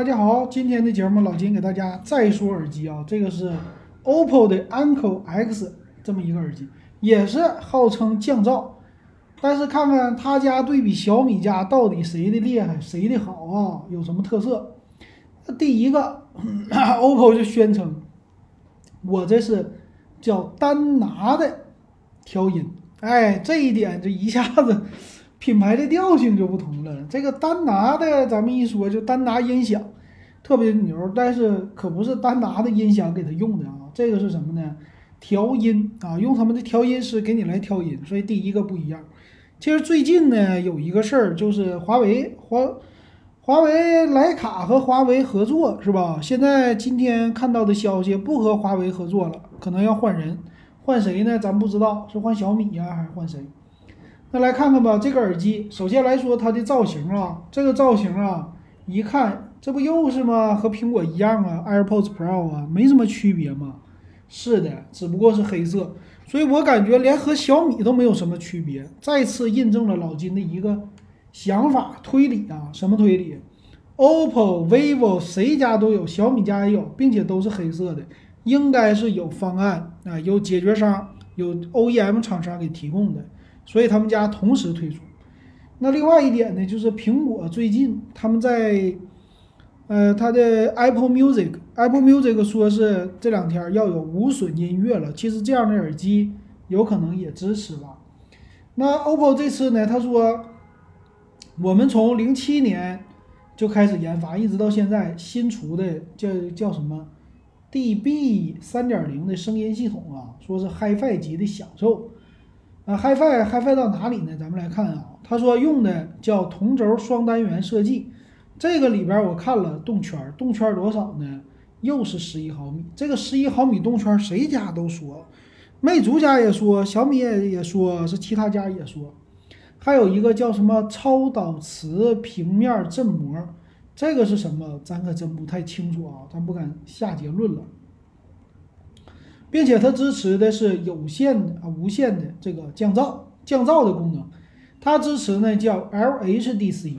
大家好，今天的节目老金给大家再说耳机啊，这个是 OPPO 的 Anko X 这么一个耳机，也是号称降噪，但是看看他家对比小米家到底谁的厉害，谁的好啊？有什么特色？第一个，OPPO 就宣称我这是叫单拿的调音，哎，这一点就一下子。品牌的调性就不同了。这个丹拿的，咱们一说就丹拿音响，特别牛。但是可不是丹拿的音响给他用的啊，这个是什么呢？调音啊，用他们的调音师给你来调音。所以第一个不一样。其实最近呢，有一个事儿，就是华为华华为徕卡和华为合作是吧？现在今天看到的消息，不和华为合作了，可能要换人，换谁呢？咱不知道，是换小米呀，还是换谁？那来看看吧，这个耳机，首先来说它的造型啊，这个造型啊，一看这不又是吗？和苹果一样啊，AirPods Pro 啊，没什么区别嘛。是的，只不过是黑色，所以我感觉连和小米都没有什么区别，再次印证了老金的一个想法推理啊，什么推理？OPPO、vivo 谁家都有，小米家也有，并且都是黑色的，应该是有方案啊，有解决商，有 OEM 厂商给提供的。所以他们家同时推出。那另外一点呢，就是苹果最近他们在，呃，它的 Apple Music，Apple Music 说是这两天要有无损音乐了。其实这样的耳机有可能也支持吧。那 OPPO 这次呢，他说我们从零七年就开始研发，一直到现在新出的叫叫什么 DB 三点零的声音系统啊，说是 HiFi 级的享受。啊，HiFi HiFi 到哪里呢？咱们来看啊，他说用的叫同轴双单元设计，这个里边我看了动圈，动圈多少呢？又是十一毫米。这个十一毫米动圈谁家都说，魅族家也说，小米也也说是其他家也说，还有一个叫什么超导磁平面振膜，这个是什么？咱可真不太清楚啊，咱不敢下结论了。并且它支持的是有线的啊无线的这个降噪降噪的功能，它支持呢叫 LHDC，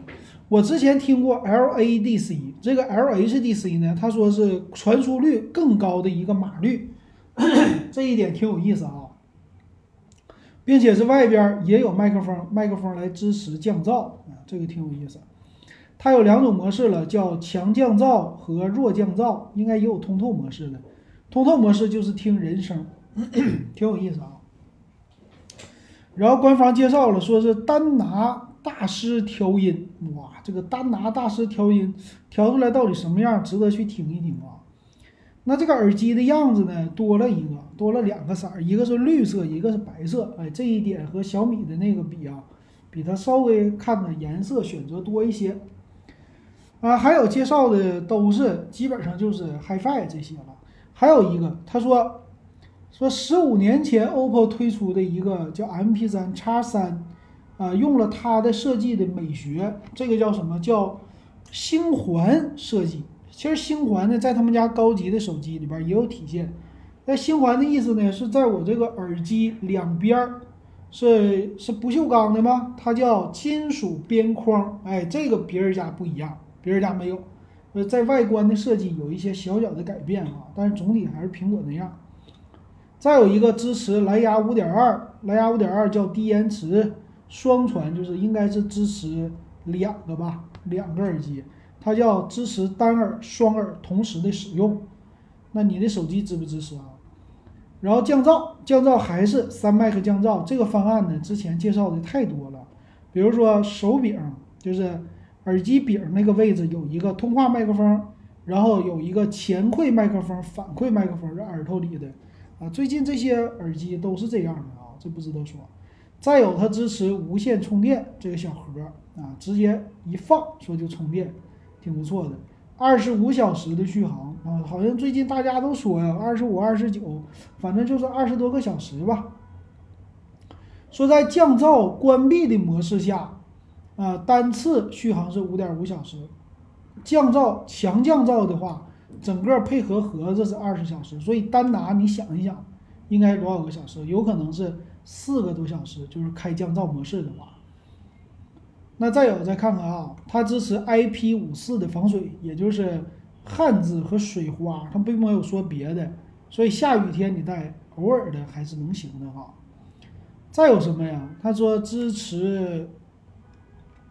我之前听过 LADC，这个 LHDC 呢，他说是传输率更高的一个码率，这一点挺有意思啊，并且是外边也有麦克风，麦克风来支持降噪啊，这个挺有意思。它有两种模式了，叫强降噪和弱降噪，应该也有通透模式的。通透模式就是听人声，挺有意思啊。然后官方介绍了，说是丹拿大师调音，哇，这个丹拿大师调音调出来到底什么样，值得去听一听啊。那这个耳机的样子呢，多了一个，多了两个色儿，一个是绿色，一个是白色。哎，这一点和小米的那个比啊，比它稍微看的颜色选择多一些。啊，还有介绍的都是基本上就是 HiFi 这些了。还有一个，他说说十五年前 OPPO 推出的一个叫 MP3 x 三，啊，用了它的设计的美学，这个叫什么叫星环设计？其实星环呢，在他们家高级的手机里边也有体现。那星环的意思呢，是在我这个耳机两边儿是是不锈钢的吗？它叫金属边框。哎，这个别人家不一样，别人家没有。呃，在外观的设计有一些小小的改变啊，但是总体还是苹果那样。再有一个支持蓝牙五点二，蓝牙五点二叫低延迟双传，就是应该是支持两个吧，两个耳机，它叫支持单耳、双耳同时的使用。那你的手机支不支持啊？然后降噪，降噪还是三麦克降噪，这个方案呢，之前介绍的太多了，比如说手柄就是。耳机柄那个位置有一个通话麦克风，然后有一个前馈麦克风、反馈麦克风在耳朵里的，啊，最近这些耳机都是这样的啊，这不值得说。再有，它支持无线充电这个小盒啊，直接一放说就充电，挺不错的。二十五小时的续航啊，好像最近大家都说呀，二十五、二十九，反正就是二十多个小时吧。说在降噪关闭的模式下。啊，单次续航是五点五小时，降噪强降噪的话，整个配合盒子是二十小时，所以单拿你想一想，应该多少个小时？有可能是四个多小时，就是开降噪模式的话。那再有再看看啊，它支持 IP 五四的防水，也就是汗渍和水花，它并没有说别的，所以下雨天你戴，偶尔的还是能行的哈。再有什么呀？他说支持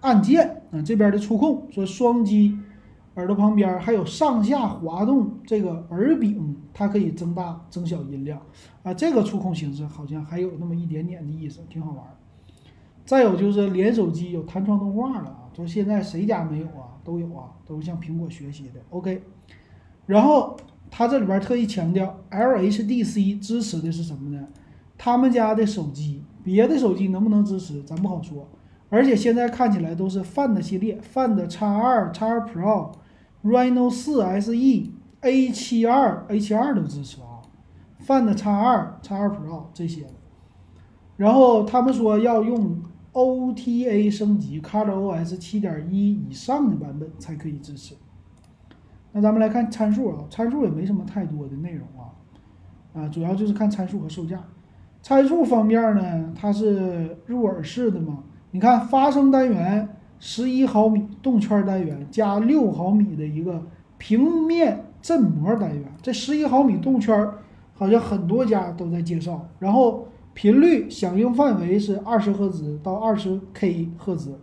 按键啊，这边的触控，说双击耳朵旁边还有上下滑动这个耳柄，它可以增大增小音量啊。这个触控形式好像还有那么一点点的意思，挺好玩。再有就是连手机有弹窗动画了啊，说现在谁家没有啊？都有啊，都是向苹果学习的。OK，然后他这里边特意强调，LHDC 支持的是什么呢？他们家的手机。别的手机能不能支持，咱不好说。而且现在看起来都是 Find 系列，Find X2、X2 Pro、Reno 4 SE、A72、A72 都支持啊，Find X2、X2 Pro 这些。然后他们说要用 OTA 升级，ColorOS 7.1以上的版本才可以支持。那咱们来看参数啊，参数也没什么太多的内容啊，啊，主要就是看参数和售价。参数方面呢，它是入耳式的嘛？你看发声单元十一毫米动圈单元加六毫米的一个平面振膜单元，这十一毫米动圈好像很多家都在介绍。然后频率响应范围是二十赫兹到二十 K 赫兹。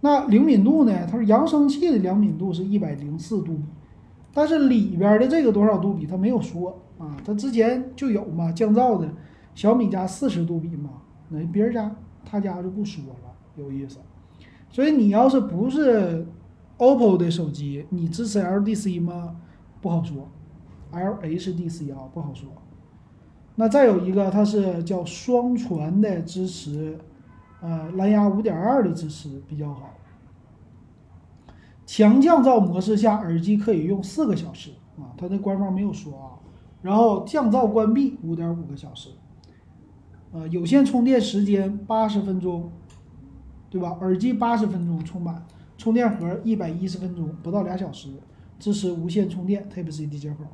那灵敏度呢？它说扬声器的灵敏度是一百零四度比，但是里边的这个多少度比它没有说啊，它之前就有嘛降噪的。小米家四十度比嘛，那别人家他家就不说了，有意思。所以你要是不是 OPPO 的手机，你支持 LDC 吗？不好说，LHDC 啊不好说。那再有一个，它是叫双传的支持，呃，蓝牙五点二的支持比较好。强降噪模式下，耳机可以用四个小时啊，它的官方没有说啊。然后降噪关闭五点五个小时。呃，有线充电时间八十分钟，对吧？耳机八十分钟充满，充电盒一百一十分钟，不到俩小时，支持无线充电，Type C 的接口。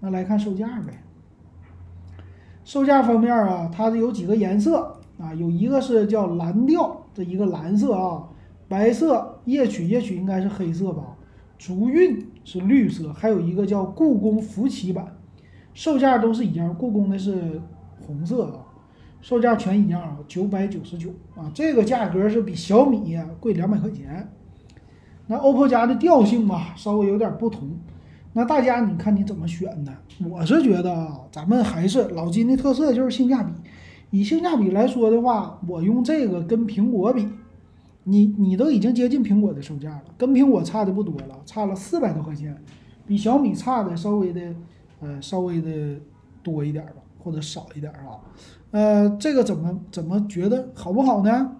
那来看售价呗。售价方面啊，它是有几个颜色啊？有一个是叫蓝调这一个蓝色啊，白色夜曲夜曲应该是黑色吧？竹韵是绿色，还有一个叫故宫福奇版，售价都是一样，故宫的是红色啊。售价全一样啊，九百九十九啊，这个价格是比小米贵两百块钱。那 OPPO 家的调性吧，稍微有点不同。那大家你看你怎么选呢？我是觉得啊，咱们还是老金的特色就是性价比。以性价比来说的话，我用这个跟苹果比，你你都已经接近苹果的售价了，跟苹果差的不多了，差了四百多块钱，比小米差的稍微的呃稍微的多一点吧，或者少一点啊。呃，这个怎么怎么觉得好不好呢？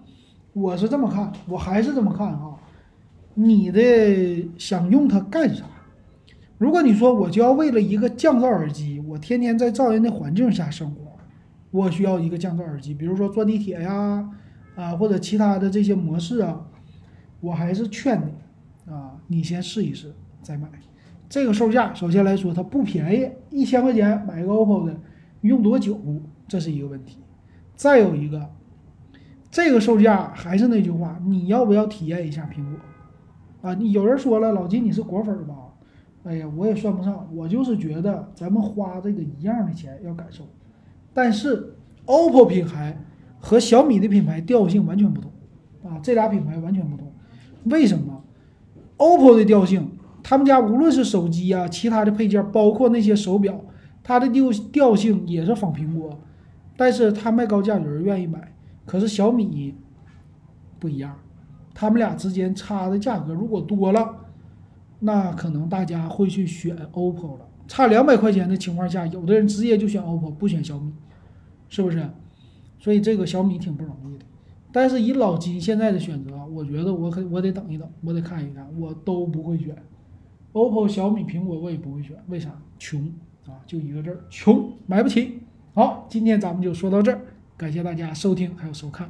我是这么看，我还是这么看啊。你的想用它干啥？如果你说我就要为了一个降噪耳机，我天天在噪音的环境下生活，我需要一个降噪耳机，比如说坐地铁呀，啊或者其他的这些模式啊，我还是劝你啊，你先试一试再买。这个售价首先来说它不便宜，一千块钱买个 OPPO 的，用多久？这是一个问题，再有一个，这个售价还是那句话，你要不要体验一下苹果？啊，你有人说了，老金你是果粉吧？哎呀，我也算不上，我就是觉得咱们花这个一样的钱要感受，但是 OPPO 品牌和小米的品牌调性完全不同啊，这俩品牌完全不同。为什么？OPPO 的调性，他们家无论是手机啊，其他的配件，包括那些手表，它的调调性也是仿苹果。但是它卖高价，有人愿意买。可是小米不一样，他们俩之间差的价格如果多了，那可能大家会去选 OPPO 了。差两百块钱的情况下，有的人直接就选 OPPO，不选小米，是不是？所以这个小米挺不容易的。但是以老金现在的选择，我觉得我可我得等一等，我得看一看，我都不会选 OPPO、小米、苹果，我也不会选。为啥？穷啊，就一个字儿，穷，买不起。好，今天咱们就说到这儿，感谢大家收听还有收看。